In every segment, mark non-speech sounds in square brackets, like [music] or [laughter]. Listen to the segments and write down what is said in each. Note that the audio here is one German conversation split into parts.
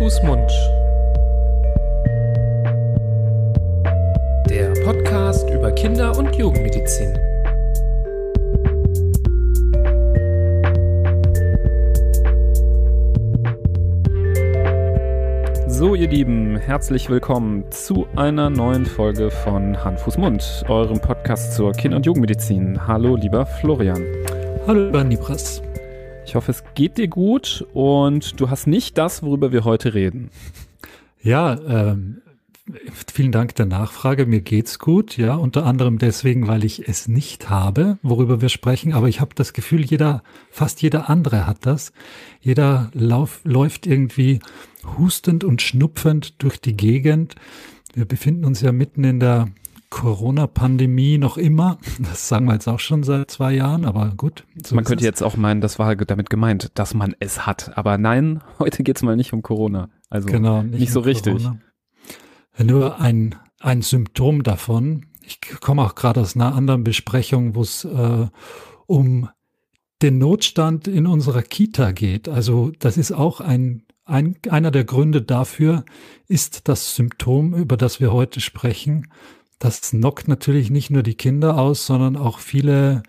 Fuß, Mund. Der Podcast über Kinder- und Jugendmedizin. So, ihr Lieben, herzlich willkommen zu einer neuen Folge von Hand, Fuß, Mund, eurem Podcast zur Kinder- und Jugendmedizin. Hallo, lieber Florian. Hallo, lieber Nibras. Ich hoffe, es geht dir gut und du hast nicht das, worüber wir heute reden. Ja, ähm, vielen Dank der Nachfrage. Mir geht's gut, ja, unter anderem deswegen, weil ich es nicht habe, worüber wir sprechen. Aber ich habe das Gefühl, jeder, fast jeder andere hat das. Jeder lauf, läuft irgendwie hustend und schnupfend durch die Gegend. Wir befinden uns ja mitten in der Corona-Pandemie noch immer. Das sagen wir jetzt auch schon seit zwei Jahren, aber gut. So man könnte es. jetzt auch meinen, das war damit gemeint, dass man es hat. Aber nein, [laughs] heute geht's mal nicht um Corona. Also genau, nicht, nicht so um richtig. Corona. Nur ein, ein Symptom davon. Ich komme auch gerade aus einer anderen Besprechung, wo es äh, um den Notstand in unserer Kita geht. Also das ist auch ein, ein, einer der Gründe dafür, ist das Symptom, über das wir heute sprechen, das knockt natürlich nicht nur die Kinder aus, sondern auch viele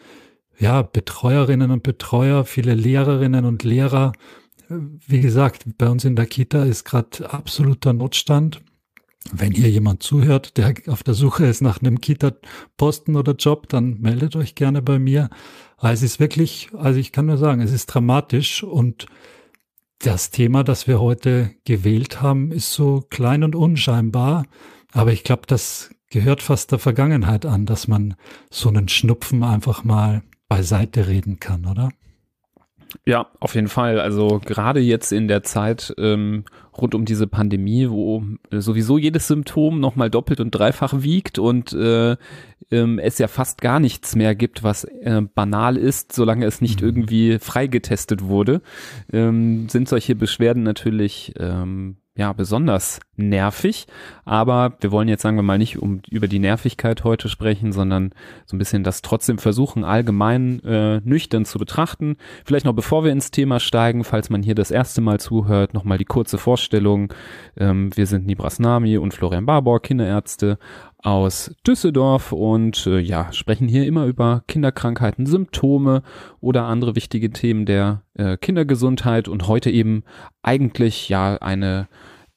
ja, Betreuerinnen und Betreuer, viele Lehrerinnen und Lehrer. Wie gesagt, bei uns in der Kita ist gerade absoluter Notstand. Wenn hier jemand zuhört, der auf der Suche ist nach einem Kita-Posten oder Job, dann meldet euch gerne bei mir. Also es ist wirklich, also ich kann nur sagen, es ist dramatisch und das Thema, das wir heute gewählt haben, ist so klein und unscheinbar. Aber ich glaube, das gehört fast der Vergangenheit an, dass man so einen Schnupfen einfach mal beiseite reden kann, oder? Ja, auf jeden Fall. Also gerade jetzt in der Zeit ähm, rund um diese Pandemie, wo äh, sowieso jedes Symptom nochmal doppelt und dreifach wiegt und äh, ähm, es ja fast gar nichts mehr gibt, was äh, banal ist, solange es nicht mhm. irgendwie freigetestet wurde, ähm, sind solche Beschwerden natürlich ähm, ja besonders nervig. Aber wir wollen jetzt sagen wir mal nicht um über die Nervigkeit heute sprechen, sondern so ein bisschen das trotzdem versuchen allgemein äh, nüchtern zu betrachten. Vielleicht noch bevor wir ins Thema steigen, falls man hier das erste Mal zuhört, nochmal die kurze Vorstellung. Ähm, wir sind Nibras Nami und Florian Barbour, Kinderärzte aus Düsseldorf und äh, ja, sprechen hier immer über Kinderkrankheiten, Symptome oder andere wichtige Themen der äh, Kindergesundheit und heute eben eigentlich ja eine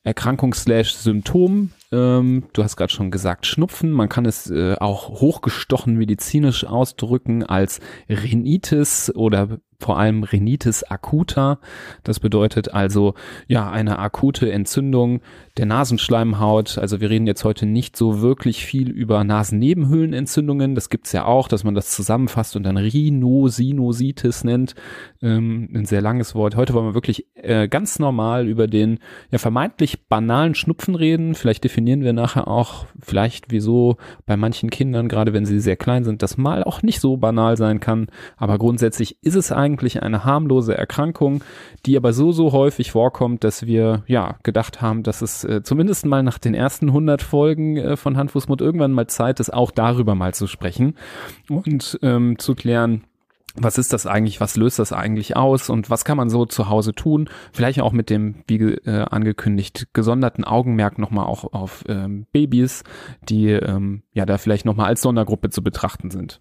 Erkrankung/Symptom. Ähm, du hast gerade schon gesagt, Schnupfen. Man kann es äh, auch hochgestochen medizinisch ausdrücken als Rhinitis oder vor allem Rhinitis acuta. Das bedeutet also ja eine akute Entzündung der Nasenschleimhaut. Also wir reden jetzt heute nicht so wirklich viel über Nasennebenhöhlenentzündungen. Das gibt's ja auch, dass man das zusammenfasst und dann Rhinosinusitis nennt. Ähm, ein sehr langes Wort. Heute wollen wir wirklich äh, ganz normal über den ja vermeintlich banalen Schnupfen reden. Vielleicht definieren wir nachher auch vielleicht, wieso bei manchen Kindern, gerade wenn sie sehr klein sind, das mal auch nicht so banal sein kann. Aber grundsätzlich ist es eigentlich eine harmlose Erkrankung, die aber so, so häufig vorkommt, dass wir ja gedacht haben, dass es äh, zumindest mal nach den ersten 100 Folgen äh, von Hand, Fuß, Mund irgendwann mal Zeit ist, auch darüber mal zu sprechen und ähm, zu klären, was ist das eigentlich, was löst das eigentlich aus und was kann man so zu Hause tun? Vielleicht auch mit dem, wie äh, angekündigt, gesonderten Augenmerk nochmal auch auf ähm, Babys, die ähm, ja da vielleicht nochmal als Sondergruppe zu betrachten sind.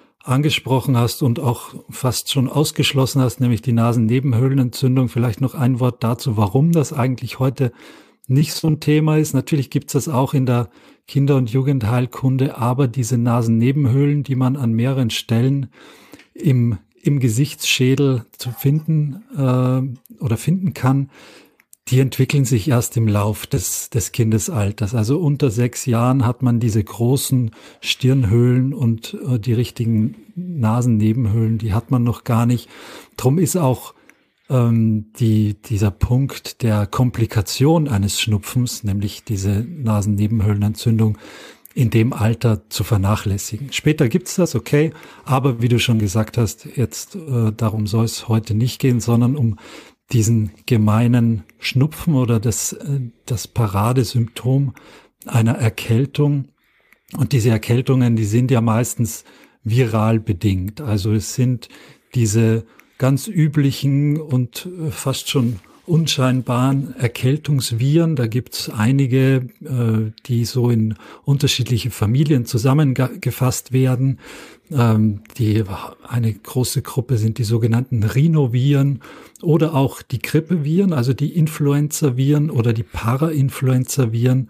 angesprochen hast und auch fast schon ausgeschlossen hast, nämlich die Nasennebenhöhlenentzündung. Vielleicht noch ein Wort dazu, warum das eigentlich heute nicht so ein Thema ist. Natürlich gibt es das auch in der Kinder- und Jugendheilkunde, aber diese Nasennebenhöhlen, die man an mehreren Stellen im, im Gesichtsschädel zu finden äh, oder finden kann, die entwickeln sich erst im Lauf des, des Kindesalters. Also unter sechs Jahren hat man diese großen Stirnhöhlen und äh, die richtigen Nasennebenhöhlen, die hat man noch gar nicht. Drum ist auch ähm, die, dieser Punkt der Komplikation eines Schnupfens, nämlich diese Nasennebenhöhlenentzündung, in dem Alter zu vernachlässigen. Später gibt's das, okay, aber wie du schon gesagt hast, jetzt äh, darum soll es heute nicht gehen, sondern um diesen gemeinen Schnupfen oder das, äh, das Paradesymptom einer Erkältung. Und diese Erkältungen, die sind ja meistens viral bedingt. Also es sind diese ganz üblichen und äh, fast schon unscheinbaren Erkältungsviren. Da gibt's einige, äh, die so in unterschiedliche Familien zusammengefasst werden. Ähm, die eine große Gruppe sind die sogenannten Rhinoviren oder auch die Grippeviren, also die Influenzaviren oder die Parainfluenzaviren.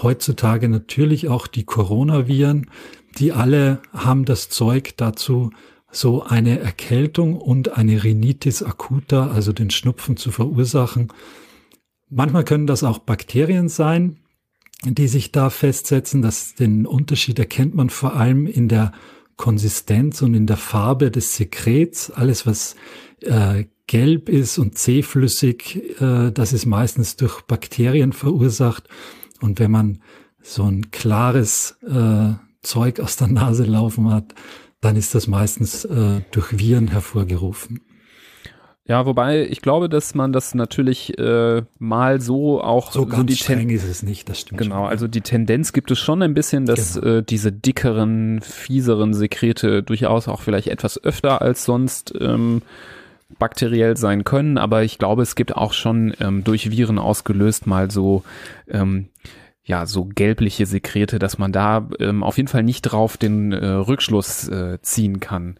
Heutzutage natürlich auch die Coronaviren. Die alle haben das Zeug dazu, so eine Erkältung und eine Rhinitis acuta, also den Schnupfen zu verursachen. Manchmal können das auch Bakterien sein, die sich da festsetzen. Das, den Unterschied erkennt man vor allem in der Konsistenz und in der Farbe des Sekrets. Alles, was äh, gelb ist und zähflüssig, äh, das ist meistens durch Bakterien verursacht. Und wenn man so ein klares äh, Zeug aus der Nase laufen hat, dann ist das meistens äh, durch Viren hervorgerufen. Ja, wobei ich glaube, dass man das natürlich äh, mal so auch so, so ganz die streng ist es nicht, das stimmt. Genau, schon. also die Tendenz gibt es schon ein bisschen, dass Genau. äh, diese dickeren, fieseren Sekrete durchaus auch vielleicht etwas öfter als sonst ähm, bakteriell sein können, aber ich glaube, es gibt auch schon ähm, durch Viren ausgelöst mal so ähm, ja, so gelbliche Sekrete, dass man da ähm, auf jeden Fall nicht drauf den äh, Rückschluss äh, ziehen kann.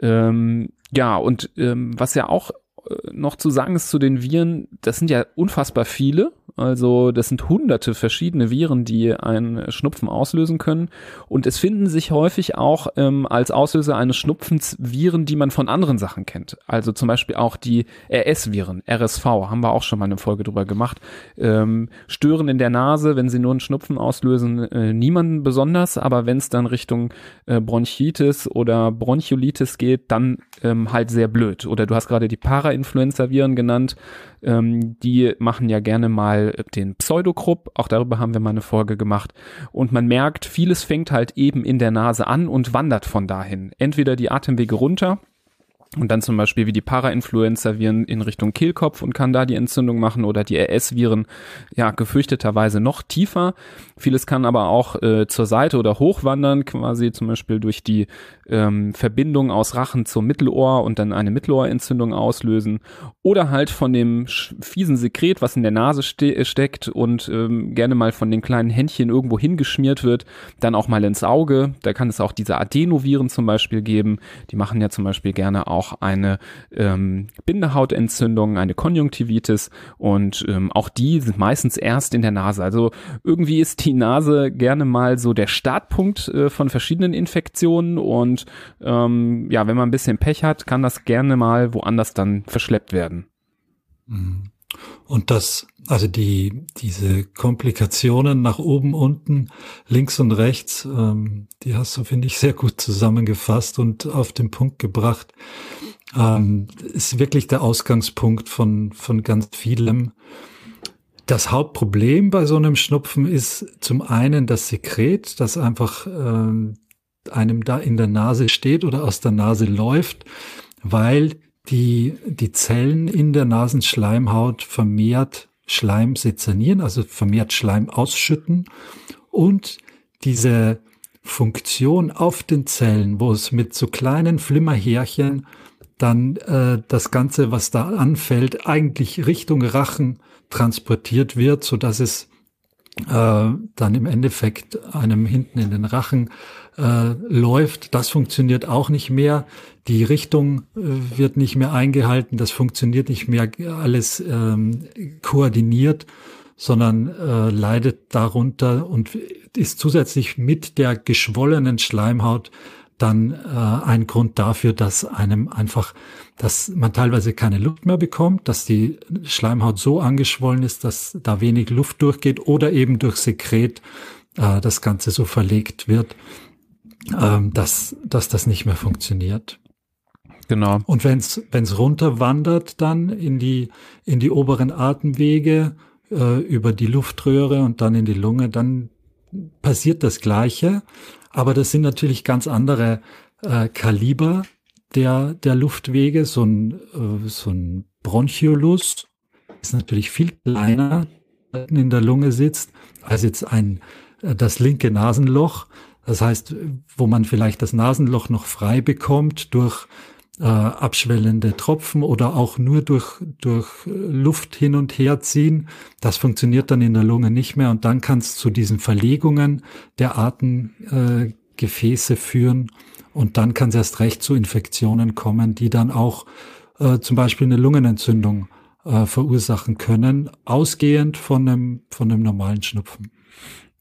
Ähm, ja, und ähm, was ja auch äh, noch zu sagen ist zu den Viren, das sind ja unfassbar viele. Also das sind hunderte verschiedene Viren, die einen Schnupfen auslösen können. Und es finden sich häufig auch ähm, als Auslöser eines Schnupfens Viren, die man von anderen Sachen kennt. Also zum Beispiel auch die RS-Viren, RSV, haben wir auch schon mal eine Folge drüber gemacht. Ähm, stören in der Nase, wenn sie nur einen Schnupfen auslösen, äh, niemanden besonders. Aber wenn es dann Richtung äh, Bronchitis oder Bronchiolitis geht, dann ähm, halt sehr blöd. Oder du hast gerade die Para-Influenza-Viren genannt. Ähm, die machen ja gerne mal den Pseudokrupp. Auch darüber haben wir mal eine Folge gemacht. Und man merkt, vieles fängt halt eben in der Nase an und wandert von dahin. Entweder die Atemwege runter. Und dann zum Beispiel wie die Para-Influenza-Viren in Richtung Kehlkopf und kann da die Entzündung machen oder die RS-Viren ja gefürchteterweise noch tiefer. Vieles kann aber auch äh, zur Seite oder hochwandern, quasi zum Beispiel durch die ähm, Verbindung aus Rachen zum Mittelohr und dann eine Mittelohrentzündung auslösen. Oder halt von dem fiesen Sekret, was in der Nase ste äh, steckt und ähm, gerne mal von den kleinen Händchen irgendwo hingeschmiert wird, dann auch mal ins Auge. Da kann es auch diese Adenoviren zum Beispiel geben. Die machen ja zum Beispiel gerne auch eine ähm, Bindehautentzündung, eine Konjunktivitis und ähm, auch die sind meistens erst in der Nase. Also irgendwie ist die Nase gerne mal so der Startpunkt äh, von verschiedenen Infektionen und ähm, ja, wenn man ein bisschen Pech hat, kann das gerne mal woanders dann verschleppt werden. Mhm. Und das, also die, diese Komplikationen nach oben, unten, links und rechts, ähm, die hast du, finde ich, sehr gut zusammengefasst und auf den Punkt gebracht. Ähm, ist wirklich der Ausgangspunkt von, von ganz vielem. Das Hauptproblem bei so einem Schnupfen ist zum einen das Sekret, das einfach ähm, einem da in der Nase steht oder aus der Nase läuft, weil die, die Zellen in der Nasenschleimhaut vermehrt Schleim sezernieren, also vermehrt Schleim ausschütten. Und diese Funktion auf den Zellen, wo es mit so kleinen Flimmerhärchen dann äh, das Ganze, was da anfällt, eigentlich Richtung Rachen transportiert wird, so dass es äh, dann im Endeffekt einem hinten in den Rachen äh, läuft. Das funktioniert auch nicht mehr. Die Richtung äh, wird nicht mehr eingehalten. Das funktioniert nicht mehr alles ähm, koordiniert, sondern äh, leidet darunter und ist zusätzlich mit der geschwollenen Schleimhaut dann äh, ein Grund dafür, dass einem einfach, dass man teilweise keine Luft mehr bekommt, dass die Schleimhaut so angeschwollen ist, dass da wenig Luft durchgeht oder eben durch Sekret äh, das Ganze so verlegt wird, ähm, dass, dass das nicht mehr funktioniert. Genau. Und wenn es runterwandert dann in die, in die oberen Atemwege, äh, über die Luftröhre und dann in die Lunge, dann passiert das Gleiche. Aber das sind natürlich ganz andere äh, Kaliber der, der Luftwege. So ein, äh, so ein Bronchiolus ist natürlich viel kleiner in der Lunge sitzt, als jetzt ein, äh, das linke Nasenloch. Das heißt, wo man vielleicht das Nasenloch noch frei bekommt durch äh, abschwellende Tropfen oder auch nur durch, durch Luft hin und her ziehen. Das funktioniert dann in der Lunge nicht mehr und dann kann es zu diesen Verlegungen der Atemgefäße äh, führen und dann kann es erst recht zu Infektionen kommen, die dann auch äh, zum Beispiel eine Lungenentzündung äh, verursachen können, ausgehend von einem, von einem normalen Schnupfen.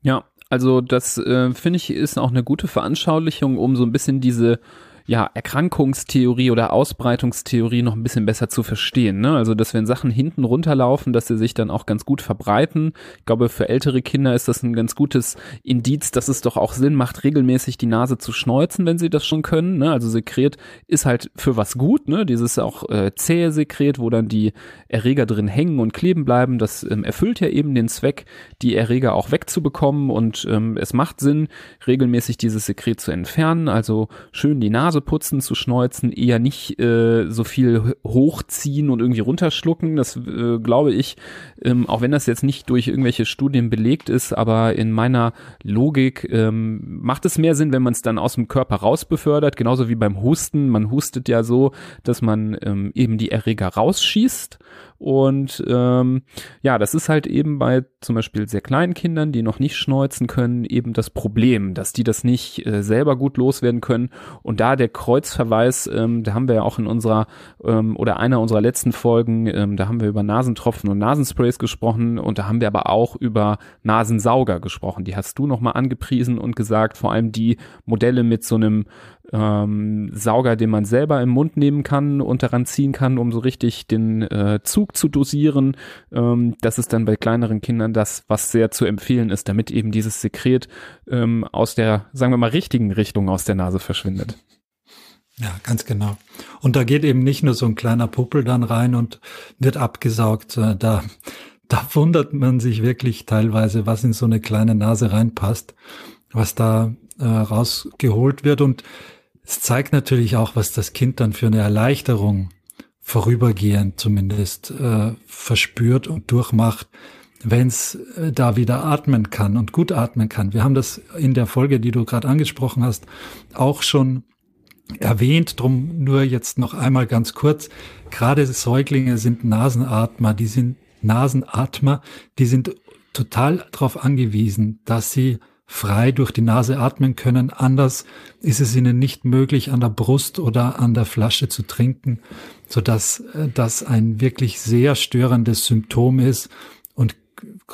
Ja, also das äh, finde ich ist auch eine gute Veranschaulichung, um so ein bisschen diese ja, Erkrankungstheorie oder Ausbreitungstheorie noch ein bisschen besser zu verstehen. Ne? Also, dass wenn Sachen hinten runterlaufen, dass sie sich dann auch ganz gut verbreiten. Ich glaube, für ältere Kinder ist das ein ganz gutes Indiz, dass es doch auch Sinn macht, regelmäßig die Nase zu schneuzen, wenn sie das schon können. Ne? Also Sekret ist halt für was gut, ne? Dieses auch äh, zähe Sekret, wo dann die Erreger drin hängen und kleben bleiben. Das ähm, erfüllt ja eben den Zweck, die Erreger auch wegzubekommen und ähm, es macht Sinn, regelmäßig dieses Sekret zu entfernen. Also schön die Nase Nase putzen, zu schneuzen, eher nicht äh, so viel hochziehen und irgendwie runterschlucken. Das äh, glaube ich, ähm, auch wenn das jetzt nicht durch irgendwelche Studien belegt ist, aber in meiner Logik ähm, macht es mehr Sinn, wenn man es dann aus dem Körper raus befördert, genauso wie beim Husten. Man hustet ja so, dass man ähm, eben die Erreger rausschießt und ähm, ja, das ist halt eben bei zum Beispiel sehr kleinen Kindern, die noch nicht schneuzen können, eben das Problem, dass die das nicht äh, selber gut loswerden können. Und da der Kreuzverweis, ähm, da haben wir ja auch in unserer ähm, oder einer unserer letzten Folgen, ähm, da haben wir über Nasentropfen und Nasensprays gesprochen und da haben wir aber auch über Nasensauger gesprochen. Die hast du nochmal angepriesen und gesagt, vor allem die Modelle mit so einem ähm, Sauger, den man selber im Mund nehmen kann und daran ziehen kann, um so richtig den äh, Zug zu dosieren. Ähm, das ist dann bei kleineren Kindern das, was sehr zu empfehlen ist, damit eben dieses Sekret ähm, aus der, sagen wir mal, richtigen Richtung aus der Nase verschwindet. Ja, ganz genau. Und da geht eben nicht nur so ein kleiner Puppel dann rein und wird abgesaugt. Da, da wundert man sich wirklich teilweise, was in so eine kleine Nase reinpasst, was da äh, rausgeholt wird. Und es zeigt natürlich auch, was das Kind dann für eine Erleichterung vorübergehend zumindest äh, verspürt und durchmacht, wenn es äh, da wieder atmen kann und gut atmen kann. Wir haben das in der Folge, die du gerade angesprochen hast, auch schon erwähnt, drum nur jetzt noch einmal ganz kurz. Gerade Säuglinge sind Nasenatmer, die sind Nasenatmer, die sind total darauf angewiesen, dass sie frei durch die Nase atmen können. Anders ist es ihnen nicht möglich, an der Brust oder an der Flasche zu trinken, so dass äh, das ein wirklich sehr störendes Symptom ist. Und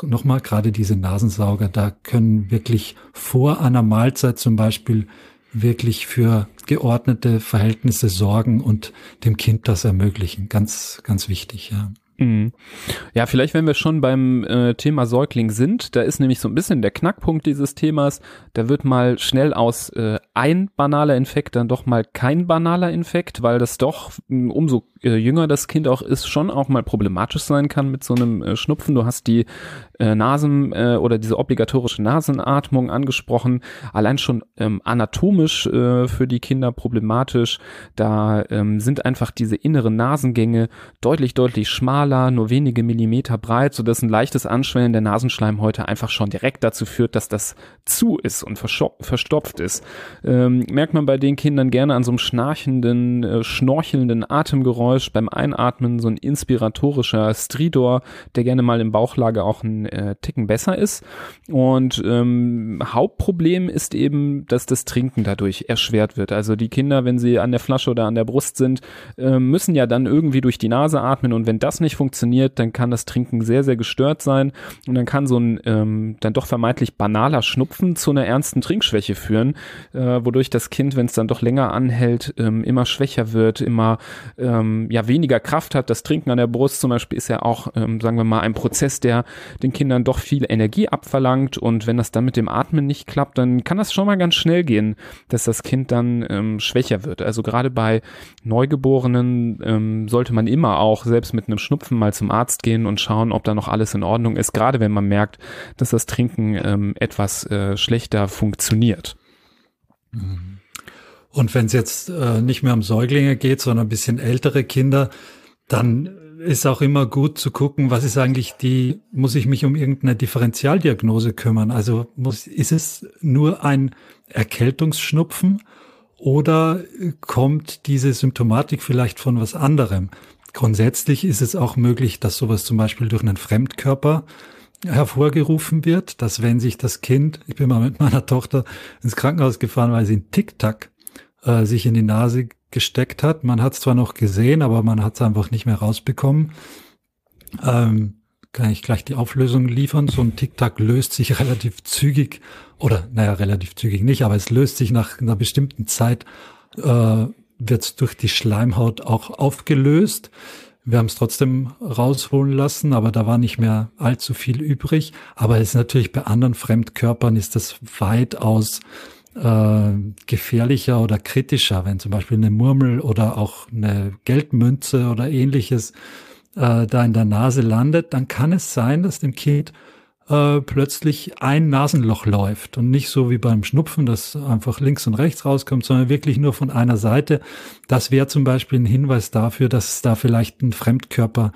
nochmal, gerade diese Nasensauger, da können wirklich vor einer Mahlzeit zum Beispiel wirklich für geordnete Verhältnisse sorgen und dem Kind das ermöglichen. Ganz, ganz wichtig, ja. Mhm. Ja, vielleicht, wenn wir schon beim äh, Thema Säugling sind, da ist nämlich so ein bisschen der Knackpunkt dieses Themas, da wird mal schnell aus äh, ein banaler Infekt dann doch mal kein banaler Infekt, weil das doch umso äh, jünger das Kind auch ist, schon auch mal problematisch sein kann mit so einem äh, Schnupfen. Du hast die äh, Nasen äh, oder diese obligatorische Nasenatmung angesprochen. Allein schon ähm, anatomisch äh, für die Kinder problematisch. Da ähm, sind einfach diese inneren Nasengänge deutlich, deutlich schmaler, nur wenige Millimeter breit, sodass ein leichtes Anschwellen der Nasenschleimhäute einfach schon direkt dazu führt, dass das zu ist und verstopft ist. Ähm, merkt man bei den Kindern gerne an so einem schnarchenden, äh, schnorchelnden Atemgeräusch Geräusch beim Einatmen, so ein inspiratorischer Stridor, der gerne mal im Bauchlage auch ein äh, Ticken besser ist. Und ähm, Hauptproblem ist eben, dass das Trinken dadurch erschwert wird. Also die Kinder, wenn sie an der Flasche oder an der Brust sind, äh, müssen ja dann irgendwie durch die Nase atmen und wenn das nicht funktioniert, dann kann das Trinken sehr, sehr gestört sein und dann kann so ein ähm, dann doch vermeintlich banaler Schnupfen zu einer ernsten Trinkschwäche führen, äh, wodurch das Kind, wenn es dann doch länger anhält, ähm, immer schwächer wird, immer ähm, ähm, ja weniger Kraft hat. Das Trinken an der Brust zum Beispiel ist ja auch, ähm, sagen wir mal, ein Prozess, der den Kindern doch viel Energie abverlangt. Und wenn das dann mit dem Atmen nicht klappt, dann kann das schon mal ganz schnell gehen, dass das Kind dann ähm, schwächer wird. Also gerade bei Neugeborenen ähm, sollte man immer auch selbst mit einem Schnupfen mal zum Arzt gehen und schauen, ob da noch alles in Ordnung ist. Gerade wenn man merkt, dass das Trinken ähm, etwas äh, schlechter funktioniert. Und wenn es jetzt äh, nicht mehr um Säuglinge geht, sondern ein bisschen ältere Kinder, dann ist auch immer gut zu gucken, was ist eigentlich die, muss ich mich um irgendeine Differentialdiagnose kümmern? Also muss, ist es nur ein Erkältungsschnupfen oder kommt diese Symptomatik vielleicht von was anderem? Grundsätzlich ist es auch möglich, dass sowas zum Beispiel durch einen Fremdkörper hervorgerufen wird, dass wenn sich das Kind, ich bin mal mit meiner Tochter ins Krankenhaus gefahren, weil sie einen Tic-Tac äh, sich in die Nase gesteckt hat. Man hat es zwar noch gesehen, aber man hat es einfach nicht mehr rausbekommen. Ähm, kann ich gleich die Auflösung liefern. So ein Tic-Tac löst sich [laughs] relativ zügig oder naja, relativ zügig nicht, aber es löst sich nach einer bestimmten Zeit, äh, wird durch die Schleimhaut auch aufgelöst. Wir haben es trotzdem rausholen lassen, aber da war nicht mehr allzu viel übrig. Aber es ist natürlich bei anderen Fremdkörpern ist das weitaus äh, gefährlicher oder kritischer, wenn zum Beispiel eine Murmel oder auch eine Geldmünze oder ähnliches äh, da in der Nase landet, dann kann es sein, dass dem Kind äh, plötzlich ein Nasenloch läuft und nicht so wie beim Schnupfen, dass einfach links und rechts rauskommt, sondern wirklich nur von einer Seite. Das wäre zum Beispiel ein Hinweis dafür, dass da vielleicht ein Fremdkörper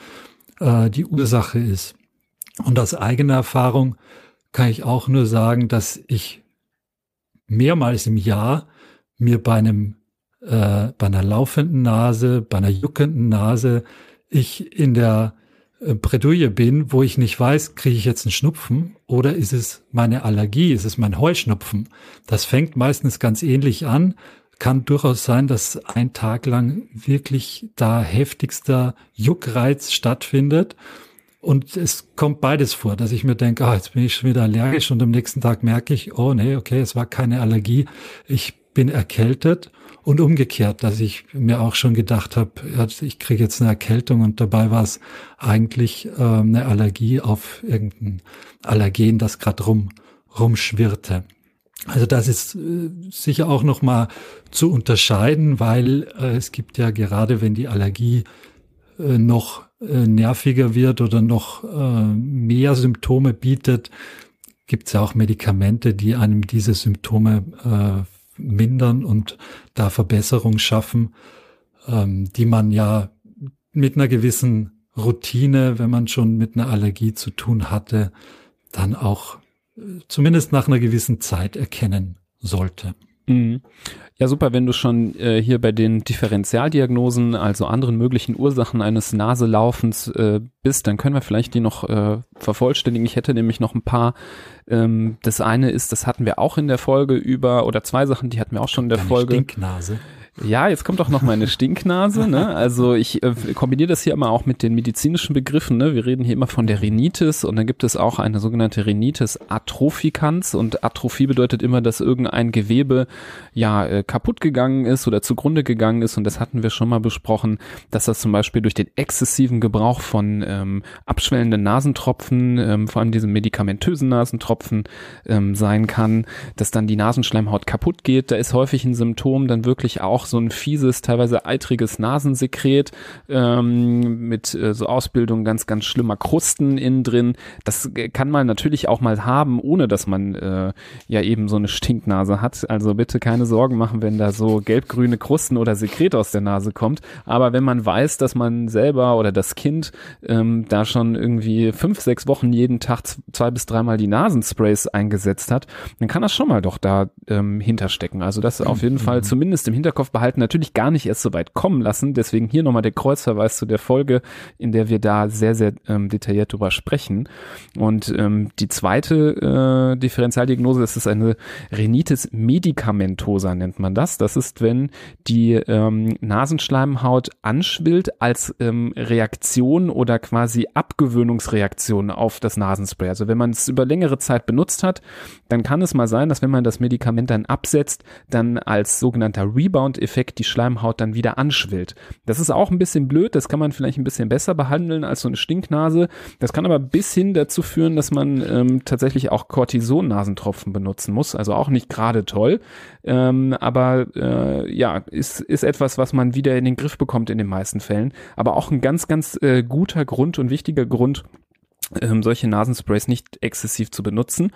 äh, die Ursache ist. Und aus eigener Erfahrung kann ich auch nur sagen, dass ich mehrmals im Jahr mir bei einem äh, bei einer laufenden Nase, bei einer juckenden Nase, ich in der äh, Bredouille bin, wo ich nicht weiß, kriege ich jetzt einen Schnupfen oder ist es meine Allergie, ist es mein Heuschnupfen? Das fängt meistens ganz ähnlich an. Kann durchaus sein, dass ein Tag lang wirklich da heftigster Juckreiz stattfindet und es kommt beides vor, dass ich mir denke, ah, jetzt bin ich schon wieder allergisch und am nächsten Tag merke ich, oh nee, okay, es war keine Allergie, ich bin erkältet und umgekehrt, dass ich mir auch schon gedacht habe, ich kriege jetzt eine Erkältung und dabei war es eigentlich äh, eine Allergie auf irgendein Allergen, das gerade rum rumschwirrte. Also das ist äh, sicher auch noch mal zu unterscheiden, weil äh, es gibt ja gerade, wenn die Allergie äh, noch äh, nerviger wird oder noch äh, mehr Symptome bietet, gibt es ja auch Medikamente, die einem diese Symptome äh, mindern und da Verbesserung schaffen, ähm, die man ja mit einer gewissen Routine, wenn man schon mit einer Allergie zu tun hatte, dann auch äh, zumindest nach einer gewissen Zeit erkennen sollte. Mhm. Ja, super, wenn du schon äh, hier bei den Differentialdiagnosen, also anderen möglichen Ursachen eines Naselaufens äh, bist, dann können wir vielleicht die noch äh, vervollständigen. Ich hätte nämlich noch ein paar. Ähm, das eine ist, das hatten wir auch in der Folge über, oder zwei Sachen, die hatten wir auch schon in der Deine Folge. Stinknase. Ja, jetzt kommt auch noch meine Stinknase. Ne? Also ich äh, kombiniere das hier immer auch mit den medizinischen Begriffen. Ne? Wir reden hier immer von der Rhinitis und dann gibt es auch eine sogenannte Rhinitis atropicans und Atrophie bedeutet immer, dass irgendein Gewebe ja äh, kaputt gegangen ist oder zugrunde gegangen ist und das hatten wir schon mal besprochen, dass das zum Beispiel durch den exzessiven Gebrauch von ähm, abschwellenden Nasentropfen, ähm, vor allem diesen medikamentösen Nasentropfen ähm, sein kann, dass dann die Nasenschleimhaut kaputt geht. Da ist häufig ein Symptom dann wirklich auch auch so ein fieses, teilweise eitriges Nasensekret ähm, mit äh, so Ausbildung ganz, ganz schlimmer Krusten innen drin. Das kann man natürlich auch mal haben, ohne dass man äh, ja eben so eine Stinknase hat. Also bitte keine Sorgen machen, wenn da so gelbgrüne Krusten oder Sekret aus der Nase kommt. Aber wenn man weiß, dass man selber oder das Kind ähm, da schon irgendwie fünf, sechs Wochen jeden Tag zwei bis dreimal die Nasensprays eingesetzt hat, dann kann das schon mal doch da ähm, hinterstecken. Also das auf jeden Fall mhm. zumindest im Hinterkopf behalten, natürlich gar nicht erst so weit kommen lassen. Deswegen hier nochmal der Kreuzverweis zu der Folge, in der wir da sehr, sehr ähm, detailliert drüber sprechen. Und ähm, die zweite äh, Differentialdiagnose, das ist eine Rhinitis medicamentosa, nennt man das. Das ist, wenn die ähm, Nasenschleimhaut anschwillt als ähm, Reaktion oder quasi Abgewöhnungsreaktion auf das Nasenspray. Also wenn man es über längere Zeit benutzt hat, dann kann es mal sein, dass wenn man das Medikament dann absetzt, dann als sogenannter Rebound Endeffekt die Schleimhaut dann wieder anschwillt. Das ist auch ein bisschen blöd, das kann man vielleicht ein bisschen besser behandeln als so eine Stinknase. Das kann aber bis hin dazu führen, dass man ähm, tatsächlich auch Cortison-Nasentropfen benutzen muss. Also auch nicht gerade toll, ähm, aber äh, ja, ist, ist etwas, was man wieder in den Griff bekommt in den meisten Fällen. Aber auch ein ganz, ganz äh, guter Grund und wichtiger Grund, ähm, solche Nasensprays nicht exzessiv zu benutzen.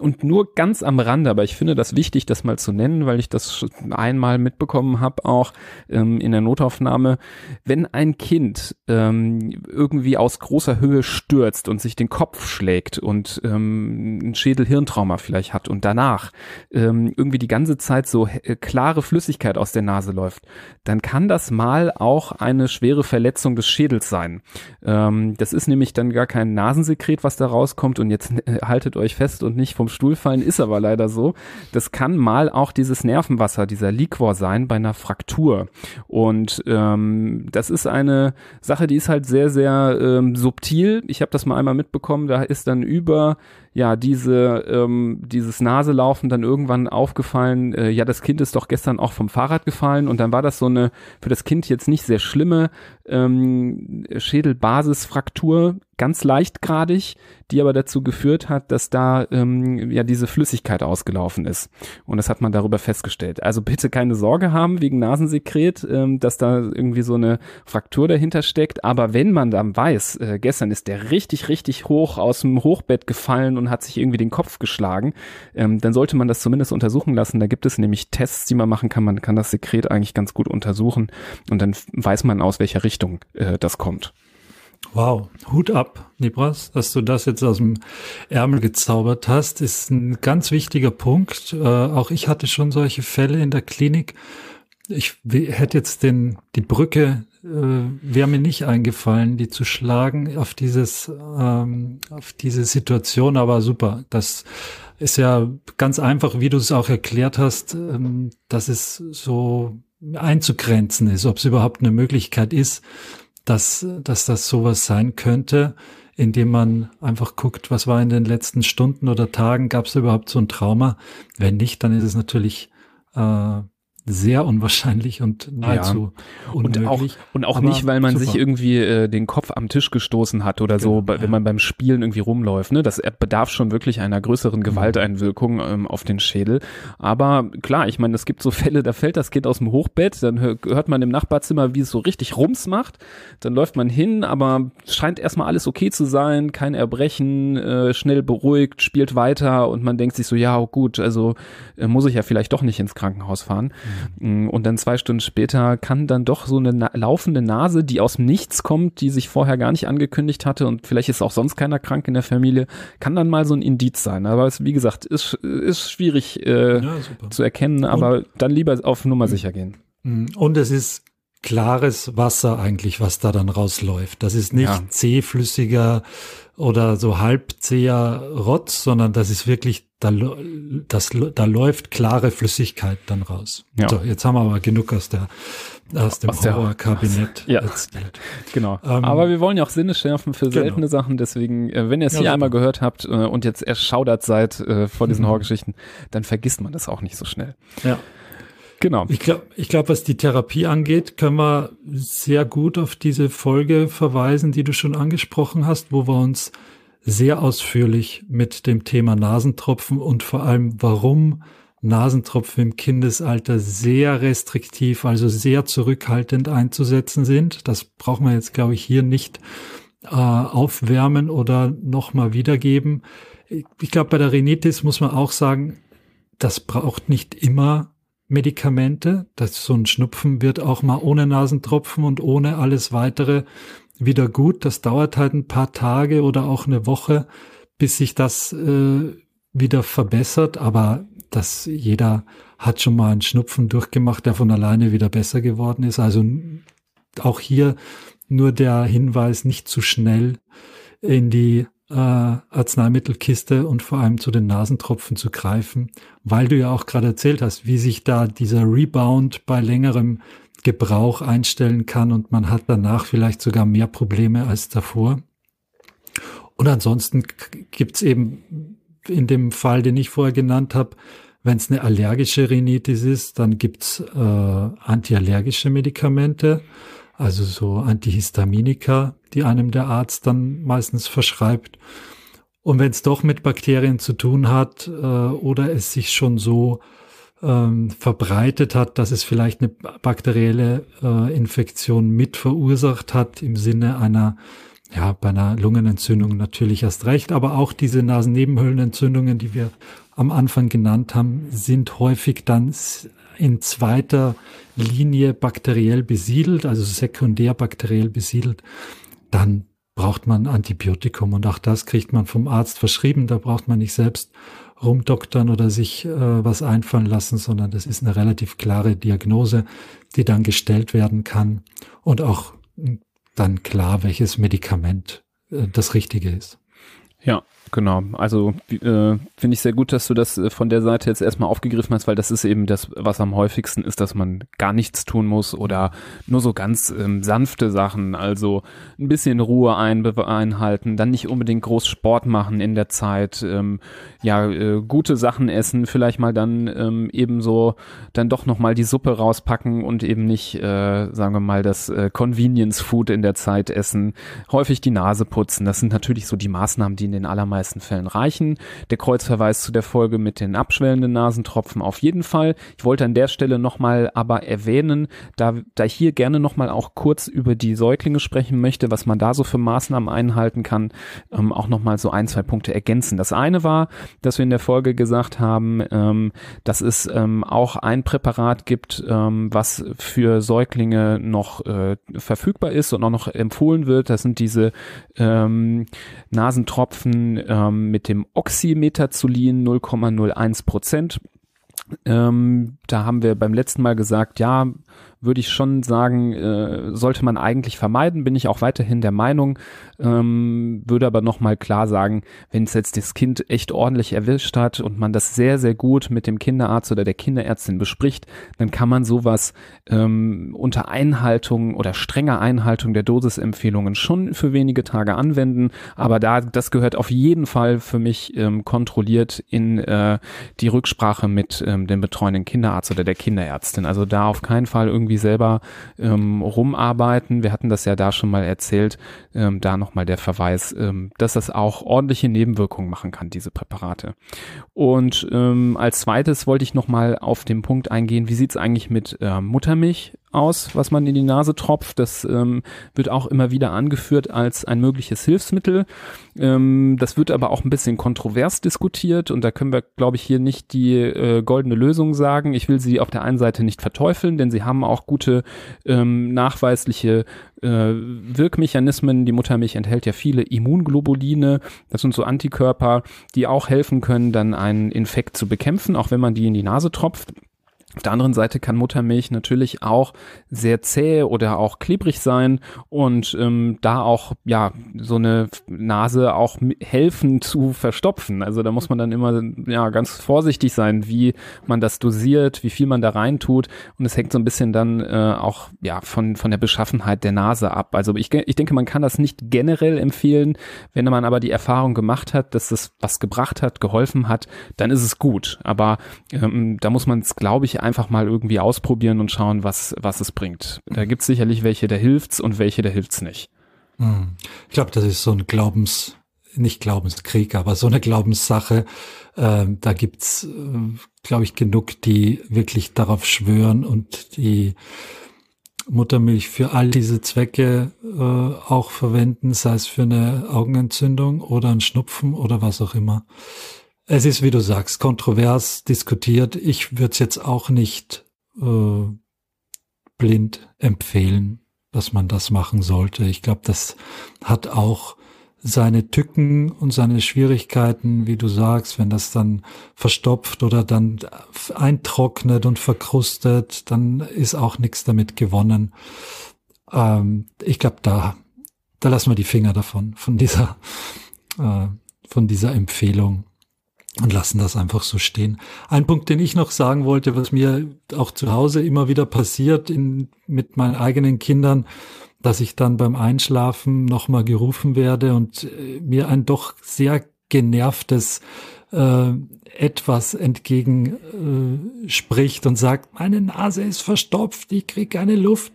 Und nur ganz am Rande, aber ich finde das wichtig, das mal zu nennen, weil ich das einmal mitbekommen habe, auch ähm, in der Notaufnahme, wenn ein Kind ähm, irgendwie aus großer Höhe stürzt und sich den Kopf schlägt und ähm, ein Schädel-Hirntrauma vielleicht hat und danach ähm, irgendwie die ganze Zeit so äh, klare Flüssigkeit aus der Nase läuft, dann kann das mal auch eine schwere Verletzung des Schädels sein. Ähm, das ist nämlich dann gar kein Nasen Nasensekret, was da rauskommt und jetzt äh, haltet euch fest und nicht vom Stuhl fallen, ist aber leider so. Das kann mal auch dieses Nervenwasser, dieser Liquor sein bei einer Fraktur. Und ähm, das ist eine Sache, die ist halt sehr, sehr ähm, subtil. Ich habe das mal einmal mitbekommen, da ist dann über ja, diese, ähm, dieses Naselaufen dann irgendwann aufgefallen, äh, ja, das Kind ist doch gestern auch vom Fahrrad gefallen und dann war das so eine für das Kind jetzt nicht sehr schlimme ähm, Schädelbasisfraktur, ganz leichtgradig, die aber dazu geführt hat, dass da ähm, ja diese Flüssigkeit ausgelaufen ist. Und das hat man darüber festgestellt. Also bitte keine Sorge haben wegen Nasensekret, ähm, dass da irgendwie so eine Fraktur dahinter steckt. Aber wenn man dann weiß, äh, gestern ist der richtig, richtig hoch aus dem Hochbett gefallen und hat sich irgendwie den Kopf geschlagen, ähm, dann sollte man das zumindest untersuchen lassen. Da gibt es nämlich Tests, die man machen kann. Man kann das Sekret eigentlich ganz gut untersuchen und dann weiß man aus welcher Richtung äh, das kommt. Wow, Hut ab, Nibras, dass du das jetzt aus dem Ärmel gezaubert hast, ist ein ganz wichtiger Punkt. Äh, auch ich hatte schon solche Fälle in der Klinik. Ich hätte jetzt den, die Brücke, äh, wäre mir nicht eingefallen, die zu schlagen auf dieses, ähm, auf diese Situation, aber super. Das ist ja ganz einfach, wie du es auch erklärt hast, ähm, dass es so einzugrenzen ist, ob es überhaupt eine Möglichkeit ist, dass, dass das sowas sein könnte, indem man einfach guckt, was war in den letzten Stunden oder Tagen, gab es überhaupt so ein Trauma? Wenn nicht, dann ist es natürlich äh, sehr unwahrscheinlich und nahezu ja. unmöglich. Und auch, und auch nicht, weil man super. sich irgendwie äh, den Kopf am Tisch gestoßen hat oder genau, so, ja. wenn man beim Spielen irgendwie rumläuft. Ne? Das bedarf schon wirklich einer größeren mhm. Gewalteinwirkung ähm, auf den Schädel. Aber klar, ich meine, es gibt so Fälle, da fällt das Kind aus dem Hochbett, dann hört man im Nachbarzimmer, wie es so richtig Rums macht. Dann läuft man hin, aber scheint erstmal alles okay zu sein, kein Erbrechen, äh, schnell beruhigt, spielt weiter und man denkt sich so, ja, gut, also äh, muss ich ja vielleicht doch nicht ins Krankenhaus fahren. Mhm. Mm, und dann zwei Stunden später kann dann doch so eine na laufende Nase, die aus dem Nichts kommt, die sich vorher gar nicht angekündigt hatte und vielleicht ist auch sonst keiner krank in der Familie, kann dann mal so ein Indiz sein. Aber es, wie gesagt, ist, ist schwierig äh, ja, zu erkennen, aber und, dann lieber auf Nummer sicher gehen. Mm, und es ist klares Wasser eigentlich, was da dann rausläuft. Das ist nicht ja. zähflüssiger oder so halbzäher Rotz, sondern das ist wirklich, da, das, da läuft klare Flüssigkeit dann raus. Ja. So, jetzt haben wir aber genug aus der aus dem Horrorkabinett [laughs] ja. erzählt. Genau. Ähm, aber wir wollen ja auch Sinne schärfen für genau. seltene Sachen, deswegen, äh, wenn ihr es ja, hier super. einmal gehört habt äh, und jetzt erschaudert seid äh, vor diesen mhm. Horrorgeschichten, dann vergisst man das auch nicht so schnell. Ja. Genau. Ich glaube, ich glaub, was die Therapie angeht, können wir sehr gut auf diese Folge verweisen, die du schon angesprochen hast, wo wir uns sehr ausführlich mit dem Thema Nasentropfen und vor allem warum Nasentropfen im Kindesalter sehr restriktiv, also sehr zurückhaltend einzusetzen sind. Das braucht man jetzt, glaube ich, hier nicht äh, aufwärmen oder nochmal wiedergeben. Ich glaube, bei der Rhinitis muss man auch sagen, das braucht nicht immer Medikamente. Das so ein Schnupfen wird auch mal ohne Nasentropfen und ohne alles weitere wieder gut. Das dauert halt ein paar Tage oder auch eine Woche, bis sich das äh, wieder verbessert. Aber dass jeder hat schon mal einen Schnupfen durchgemacht, der von alleine wieder besser geworden ist. Also auch hier nur der Hinweis, nicht zu schnell in die äh, Arzneimittelkiste und vor allem zu den Nasentropfen zu greifen, weil du ja auch gerade erzählt hast, wie sich da dieser Rebound bei längerem Gebrauch einstellen kann und man hat danach vielleicht sogar mehr Probleme als davor. Und ansonsten gibt's eben in dem Fall, den ich vorher genannt habe, Wenn es eine allergische Rhinitis ist, dann gibt's äh, antiallergische Medikamente, also so Antihistaminika, die einem der Arzt dann meistens verschreibt. Und wenn es doch mit Bakterien zu tun hat äh, oder es sich schon so ähm, verbreitet hat, dass es vielleicht eine bakterielle äh, Infektion mit verursacht hat im Sinne einer ja, bei einer Lungenentzündung natürlich erst recht, aber auch diese Nasennebenhöhlenentzündungen, die wir am Anfang genannt haben, sind häufig dann in zweiter Linie bakteriell besiedelt, also sekundär bakteriell besiedelt. Dann braucht man Antibiotikum und auch das kriegt man vom Arzt verschrieben. Da braucht man nicht selbst rumdoktern oder sich äh, was einfallen lassen, sondern das ist eine relativ klare Diagnose, die dann gestellt werden kann und auch dann klar, welches Medikament äh, das Richtige ist. Ja, Genau, also äh, finde ich sehr gut, dass du das äh, von der Seite jetzt erstmal aufgegriffen hast, weil das ist eben das, was am häufigsten ist, dass man gar nichts tun muss oder nur so ganz ähm, sanfte Sachen, also ein bisschen Ruhe ein, einhalten, dann nicht unbedingt groß Sport machen in der Zeit, ähm, ja, äh, gute Sachen essen, vielleicht mal dann ähm, eben so dann doch nochmal die Suppe rauspacken und eben nicht, äh, sagen wir mal, das äh, Convenience Food in der Zeit essen, häufig die Nase putzen, das sind natürlich so die Maßnahmen, die in den allermeisten meisten Fällen reichen. Der Kreuzverweis zu der Folge mit den abschwellenden Nasentropfen auf jeden Fall. Ich wollte an der Stelle nochmal aber erwähnen, da, da ich hier gerne nochmal auch kurz über die Säuglinge sprechen möchte, was man da so für Maßnahmen einhalten kann, ähm, auch nochmal so ein, zwei Punkte ergänzen. Das eine war, dass wir in der Folge gesagt haben, ähm, dass es ähm, auch ein Präparat gibt, ähm, was für Säuglinge noch äh, verfügbar ist und auch noch empfohlen wird. Das sind diese ähm, Nasentropfen ähm, mit dem Oxymetazolin 0,01 Prozent. Ähm, da haben wir beim letzten Mal gesagt, ja, würde ich schon sagen, äh, sollte man eigentlich vermeiden, bin ich auch weiterhin der Meinung, ähm, würde aber nochmal klar sagen, wenn es jetzt das Kind echt ordentlich erwischt hat und man das sehr, sehr gut mit dem Kinderarzt oder der Kinderärztin bespricht, dann kann man sowas ähm, unter Einhaltung oder strenger Einhaltung der Dosisempfehlungen schon für wenige Tage anwenden, aber da, das gehört auf jeden Fall für mich ähm, kontrolliert in äh, die Rücksprache mit ähm, dem betreuenden Kinderarzt oder der Kinderärztin. Also da auf keinen Fall irgendwie irgendwie selber ähm, rumarbeiten. Wir hatten das ja da schon mal erzählt. Ähm, da nochmal der Verweis, ähm, dass das auch ordentliche Nebenwirkungen machen kann, diese Präparate. Und ähm, als zweites wollte ich nochmal auf den Punkt eingehen, wie sieht's eigentlich mit äh, Muttermilch aus, was man in die Nase tropft. Das ähm, wird auch immer wieder angeführt als ein mögliches Hilfsmittel. Ähm, das wird aber auch ein bisschen kontrovers diskutiert und da können wir, glaube ich, hier nicht die äh, goldene Lösung sagen. Ich will sie auf der einen Seite nicht verteufeln, denn sie haben auch gute ähm, nachweisliche äh, Wirkmechanismen. Die Muttermilch enthält ja viele Immunglobuline. Das sind so Antikörper, die auch helfen können, dann einen Infekt zu bekämpfen, auch wenn man die in die Nase tropft. Auf der anderen Seite kann Muttermilch natürlich auch sehr zäh oder auch klebrig sein und ähm, da auch ja so eine Nase auch helfen zu verstopfen. Also da muss man dann immer ja ganz vorsichtig sein, wie man das dosiert, wie viel man da rein tut und es hängt so ein bisschen dann äh, auch ja von von der Beschaffenheit der Nase ab. Also ich ich denke, man kann das nicht generell empfehlen, wenn man aber die Erfahrung gemacht hat, dass das was gebracht hat, geholfen hat, dann ist es gut. Aber ähm, da muss man es, glaube ich, einfach mal irgendwie ausprobieren und schauen, was, was es bringt. Da gibt es sicherlich welche, da hilft's und welche, da hilft's nicht. Hm. Ich glaube, das ist so ein Glaubens, nicht Glaubenskrieg, aber so eine Glaubenssache. Ähm, da gibt's, äh, glaube ich, genug, die wirklich darauf schwören und die Muttermilch für all diese Zwecke äh, auch verwenden, sei es für eine Augenentzündung oder ein Schnupfen oder was auch immer. Es ist, wie du sagst, kontrovers diskutiert. Ich würde es jetzt auch nicht äh, blind empfehlen, dass man das machen sollte. Ich glaube, das hat auch seine Tücken und seine Schwierigkeiten, wie du sagst, wenn das dann verstopft oder dann eintrocknet und verkrustet, dann ist auch nichts damit gewonnen. Ähm, ich glaube, da, da lassen wir die Finger davon, von dieser, äh, von dieser Empfehlung und lassen das einfach so stehen. Ein Punkt, den ich noch sagen wollte, was mir auch zu Hause immer wieder passiert in, mit meinen eigenen Kindern, dass ich dann beim Einschlafen nochmal gerufen werde und äh, mir ein doch sehr genervtes äh, etwas entgegenspricht äh, und sagt, meine Nase ist verstopft, ich kriege keine Luft.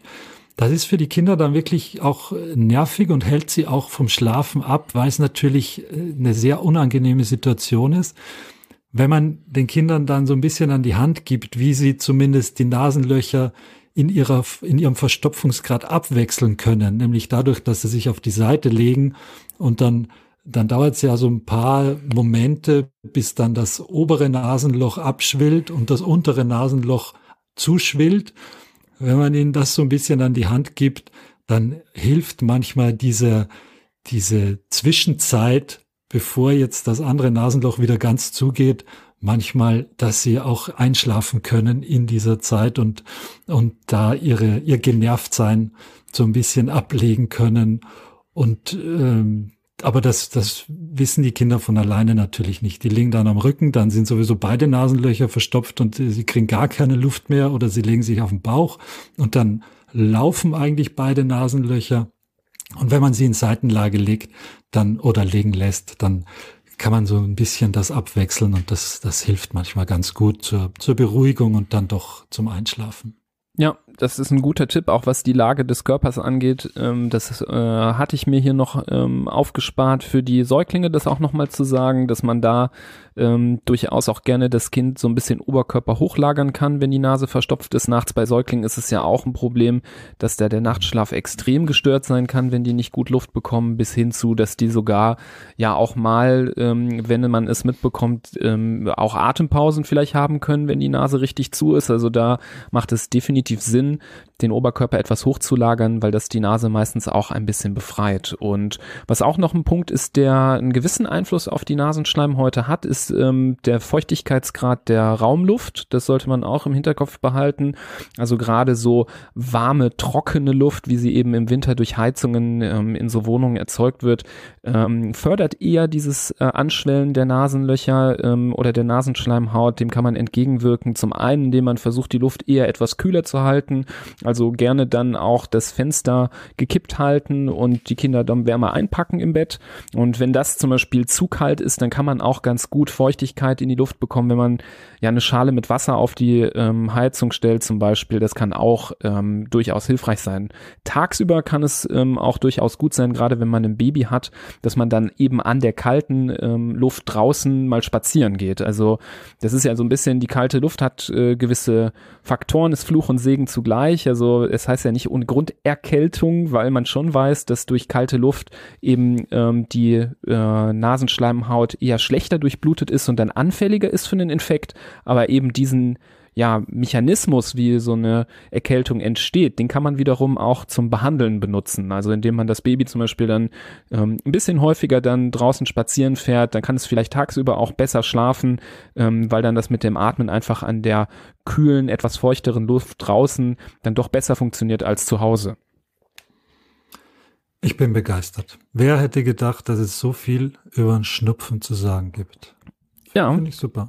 Das ist für die Kinder dann wirklich auch nervig und hält sie auch vom Schlafen ab, weil es natürlich äh, eine sehr unangenehme Situation ist. Wenn man den Kindern dann so ein bisschen an die Hand gibt, wie sie zumindest die Nasenlöcher in ihrer, in ihrem Verstopfungsgrad abwechseln können, nämlich dadurch, dass sie sich auf die Seite legen und dann dann dauert es ja so ein paar Momente, bis dann das obere Nasenloch abschwillt und das untere Nasenloch zuschwillt. Wenn man ihnen das so ein bisschen an die Hand gibt, dann hilft manchmal diese, diese Zwischenzeit, bevor jetzt das andere Nasenloch wieder ganz zugeht, manchmal, dass sie auch einschlafen können in dieser Zeit und, und da ihre, ihr Genervtsein so ein bisschen ablegen können. Und ähm, aber das, das wissen die Kinder von alleine natürlich nicht. Die liegen dann am Rücken, dann sind sowieso beide Nasenlöcher verstopft und sie kriegen gar keine Luft mehr oder sie legen sich auf den Bauch und dann laufen eigentlich beide Nasenlöcher. Und wenn man sie in Seitenlage legt, dann oder legen lässt, dann kann man so ein bisschen das abwechseln und das, das hilft manchmal ganz gut zur, zur Beruhigung und dann doch zum Einschlafen. Ja, das ist ein guter Tipp, auch was die Lage des Körpers angeht. Ähm, das äh, hatte ich mir hier noch ähm, aufgespart für die Säuglinge, das auch nochmal zu sagen, dass man da ähm, durchaus auch gerne das Kind so ein bisschen Oberkörper hochlagern kann, wenn die Nase verstopft ist. Nachts bei Säuglingen ist es ja auch ein Problem, dass da der Nachtschlaf extrem gestört sein kann, wenn die nicht gut Luft bekommen, bis hin zu, dass die sogar ja auch mal, ähm, wenn man es mitbekommt, ähm, auch Atempausen vielleicht haben können, wenn die Nase richtig zu ist. Also da macht es definitiv Sinn, bin, den Oberkörper etwas hochzulagern, weil das die Nase meistens auch ein bisschen befreit. Und was auch noch ein Punkt ist, der einen gewissen Einfluss auf die Nasenschleimhäute hat, ist ähm, der Feuchtigkeitsgrad der Raumluft. Das sollte man auch im Hinterkopf behalten. Also gerade so warme, trockene Luft, wie sie eben im Winter durch Heizungen ähm, in so Wohnungen erzeugt wird, ähm, fördert eher dieses äh, Anschwellen der Nasenlöcher ähm, oder der Nasenschleimhaut. Dem kann man entgegenwirken. Zum einen, indem man versucht, die Luft eher etwas kühler zu halten also gerne dann auch das Fenster gekippt halten und die Kinder dann wärmer einpacken im Bett. Und wenn das zum Beispiel zu kalt ist, dann kann man auch ganz gut Feuchtigkeit in die Luft bekommen, wenn man ja eine Schale mit Wasser auf die ähm, Heizung stellt zum Beispiel. Das kann auch ähm, durchaus hilfreich sein. Tagsüber kann es ähm, auch durchaus gut sein, gerade wenn man ein Baby hat, dass man dann eben an der kalten ähm, Luft draußen mal spazieren geht. Also das ist ja so ein bisschen, die kalte Luft hat äh, gewisse Faktoren, ist Fluch und Segen zugleich. Also es heißt ja nicht ohne Grund Erkältung, weil man schon weiß, dass durch kalte Luft eben ähm, die äh, Nasenschleimhaut eher schlechter durchblutet ist und dann anfälliger ist für einen Infekt aber eben diesen ja, Mechanismus, wie so eine Erkältung entsteht, den kann man wiederum auch zum Behandeln benutzen. Also indem man das Baby zum Beispiel dann ähm, ein bisschen häufiger dann draußen spazieren fährt, dann kann es vielleicht tagsüber auch besser schlafen, ähm, weil dann das mit dem Atmen einfach an der kühlen, etwas feuchteren Luft draußen dann doch besser funktioniert als zu Hause. Ich bin begeistert. Wer hätte gedacht, dass es so viel über ein Schnupfen zu sagen gibt? Ja. Finde ich super.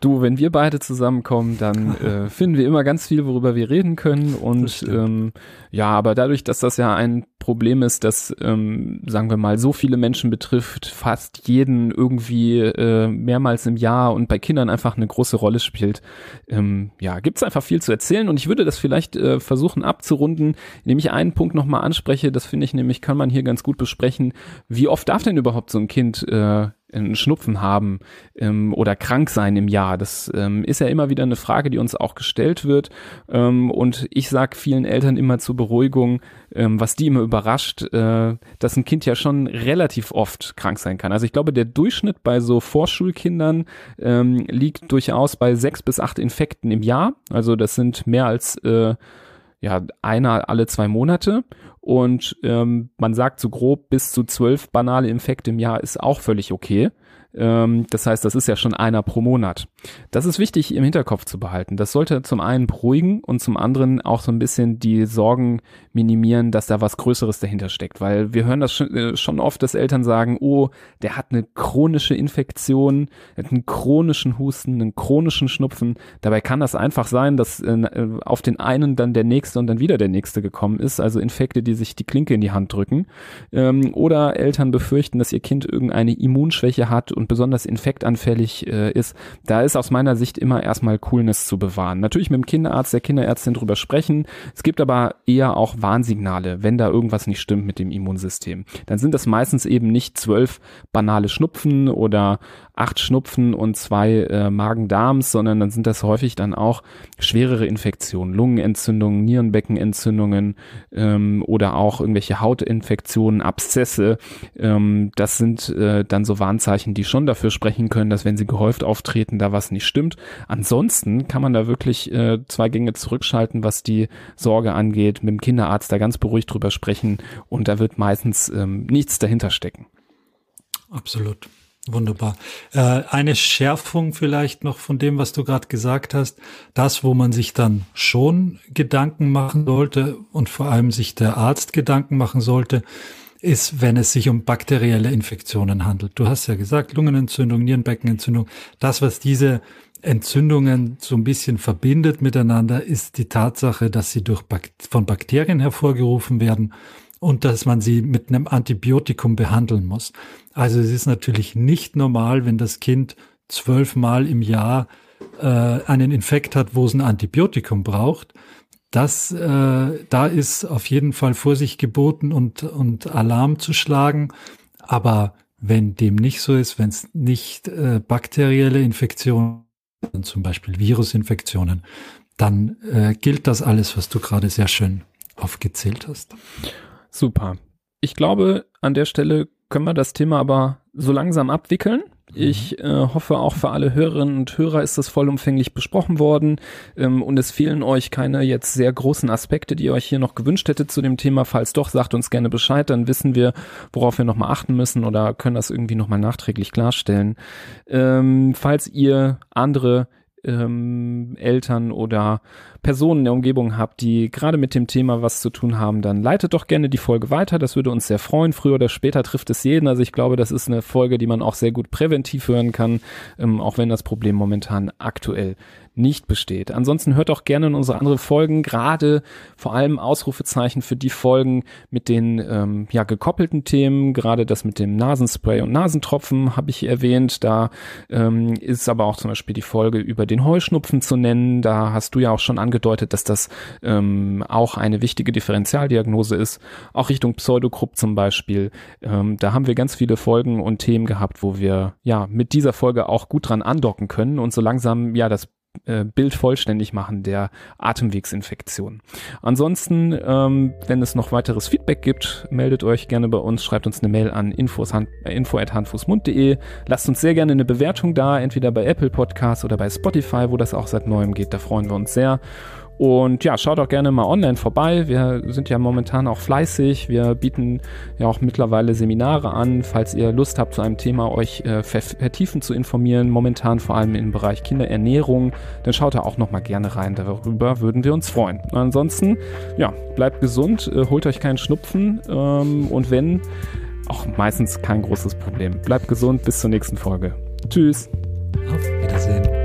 Du, wenn wir beide zusammenkommen, dann [laughs] äh, finden wir immer ganz viel, worüber wir reden können. Und ähm, ja, aber dadurch, dass das ja ein Problem ist, das, ähm, sagen wir mal, so viele Menschen betrifft, fast jeden irgendwie äh, mehrmals im Jahr und bei Kindern einfach eine große Rolle spielt, ähm, ja, gibt's einfach viel zu erzählen. Und ich würde das vielleicht äh, versuchen abzurunden, indem ich einen Punkt nochmal anspreche. Das finde ich nämlich, kann man hier ganz gut besprechen. Wie oft darf denn überhaupt so ein Kind äh, einen Schnupfen haben ähm, oder krank sein im Jahr. Das ähm, ist ja immer wieder eine Frage, die uns auch gestellt wird. Ähm, und ich sage vielen Eltern immer zur Beruhigung, ähm, was die immer überrascht, äh, dass ein Kind ja schon relativ oft krank sein kann. Also ich glaube, der Durchschnitt bei so Vorschulkindern ähm, liegt durchaus bei sechs bis acht Infekten im Jahr. Also das sind mehr als äh, ja, einer alle zwei Monate. Und ähm, man sagt so grob, bis zu zwölf banale Infekte im Jahr ist auch völlig okay. Ähm, das heißt, das ist ja schon einer pro Monat. Das ist wichtig im Hinterkopf zu behalten. Das sollte zum einen beruhigen und zum anderen auch so ein bisschen die Sorgen minimieren, dass da was Größeres dahinter steckt. Weil wir hören das schon, äh, oft, dass Eltern sagen, oh, der hat eine chronische Infektion, einen chronischen Husten, einen chronischen Schnupfen. Dabei kann das einfach sein, dass äh, auf den einen dann der nächste und dann wieder der nächste gekommen ist. Also Infekte, die sich die Klinke in die Hand drücken. Ähm, oder Eltern befürchten, dass ihr Kind irgendeine Immunschwäche hat und besonders infektanfällig äh, ist. Da ist aus meiner Sicht immer erstmal Coolness zu bewahren. Natürlich mit dem Kinderarzt, der Kinderärztin drüber sprechen. Es gibt aber eher auch Warnsignale, wenn da irgendwas nicht stimmt mit dem Immunsystem. Dann sind das meistens eben nicht zwölf banale Schnupfen oder acht Schnupfen und zwei äh, Magen-Darms, sondern dann sind das häufig dann auch schwerere Infektionen, Lungenentzündungen, Nierenbeckenentzündungen ähm, oder auch irgendwelche Hautinfektionen, Abszesse. Ähm, das sind äh, dann so Warnzeichen, die schon dafür sprechen können, dass wenn sie gehäuft auftreten, da was nicht stimmt. Ansonsten kann man da wirklich äh, zwei Gänge zurückschalten, was die Sorge angeht, mit dem Kinderarzt da ganz beruhigt drüber sprechen und da wird meistens ähm, nichts dahinter stecken. Absolut. Wunderbar. Äh, eine Schärfung vielleicht noch von dem, was du gerade gesagt hast. Das, wo man sich dann schon Gedanken machen sollte und vor allem sich der Arzt Gedanken machen sollte, ist, wenn es sich um bakterielle Infektionen handelt. Du hast ja gesagt, Lungenentzündung, Nierenbeckenentzündung. Das, was diese Entzündungen so ein bisschen verbindet miteinander, ist die Tatsache, dass sie durch von Bakterien hervorgerufen werden und dass man sie mit einem Antibiotikum behandeln muss. Also es ist natürlich nicht normal, wenn das Kind zwölfmal im Jahr äh, einen Infekt hat, wo es ein Antibiotikum braucht. Das, äh, da ist auf jeden Fall Vorsicht geboten und, und Alarm zu schlagen. Aber wenn dem nicht so ist, wenn es nicht äh, bakterielle Infektionen, zum Beispiel Virusinfektionen, dann äh, gilt das alles, was du gerade sehr schön aufgezählt hast. Super. Ich glaube, an der Stelle können wir das Thema aber so langsam abwickeln. Ich äh, hoffe, auch für alle Hörerinnen und Hörer ist das vollumfänglich besprochen worden ähm, und es fehlen euch keine jetzt sehr großen Aspekte, die ihr euch hier noch gewünscht hättet zu dem Thema. Falls doch, sagt uns gerne Bescheid, dann wissen wir, worauf wir nochmal achten müssen oder können das irgendwie nochmal nachträglich klarstellen. Ähm, falls ihr andere ähm, Eltern oder Personen in der Umgebung habt, die gerade mit dem Thema was zu tun haben, dann leitet doch gerne die Folge weiter. Das würde uns sehr freuen. Früher oder später trifft es jeden. Also ich glaube, das ist eine Folge, die man auch sehr gut präventiv hören kann, ähm, auch wenn das Problem momentan aktuell nicht besteht. Ansonsten hört auch gerne in unsere anderen Folgen, gerade vor allem Ausrufezeichen für die Folgen mit den ähm, ja gekoppelten Themen, gerade das mit dem Nasenspray und Nasentropfen habe ich erwähnt. Da ähm, ist aber auch zum Beispiel die Folge über den Heuschnupfen zu nennen. Da hast du ja auch schon angedeutet, dass das ähm, auch eine wichtige Differentialdiagnose ist, auch Richtung Pseudogrupp zum Beispiel. Ähm, da haben wir ganz viele Folgen und Themen gehabt, wo wir ja mit dieser Folge auch gut dran andocken können und so langsam ja das äh, Bild vollständig machen der Atemwegsinfektion. Ansonsten, ähm, wenn es noch weiteres Feedback gibt, meldet euch gerne bei uns, schreibt uns eine Mail an info@handfußmund.de. Lasst uns sehr gerne eine Bewertung da, entweder bei Apple Podcasts oder bei Spotify, wo das auch seit neuem geht. Da freuen wir uns sehr. Und ja, schaut auch gerne mal online vorbei. Wir sind ja momentan auch fleißig. Wir bieten ja auch mittlerweile Seminare an, falls ihr Lust habt, zu einem Thema euch äh, vertiefen zu informieren. Momentan vor allem im Bereich Kinderernährung. Dann schaut da auch noch mal gerne rein. Darüber würden wir uns freuen. ansonsten, ja, bleibt gesund, äh, holt euch keinen Schnupfen ähm, und wenn, auch meistens kein großes Problem. Bleibt gesund, bis zur nächsten Folge. Tschüss. Auf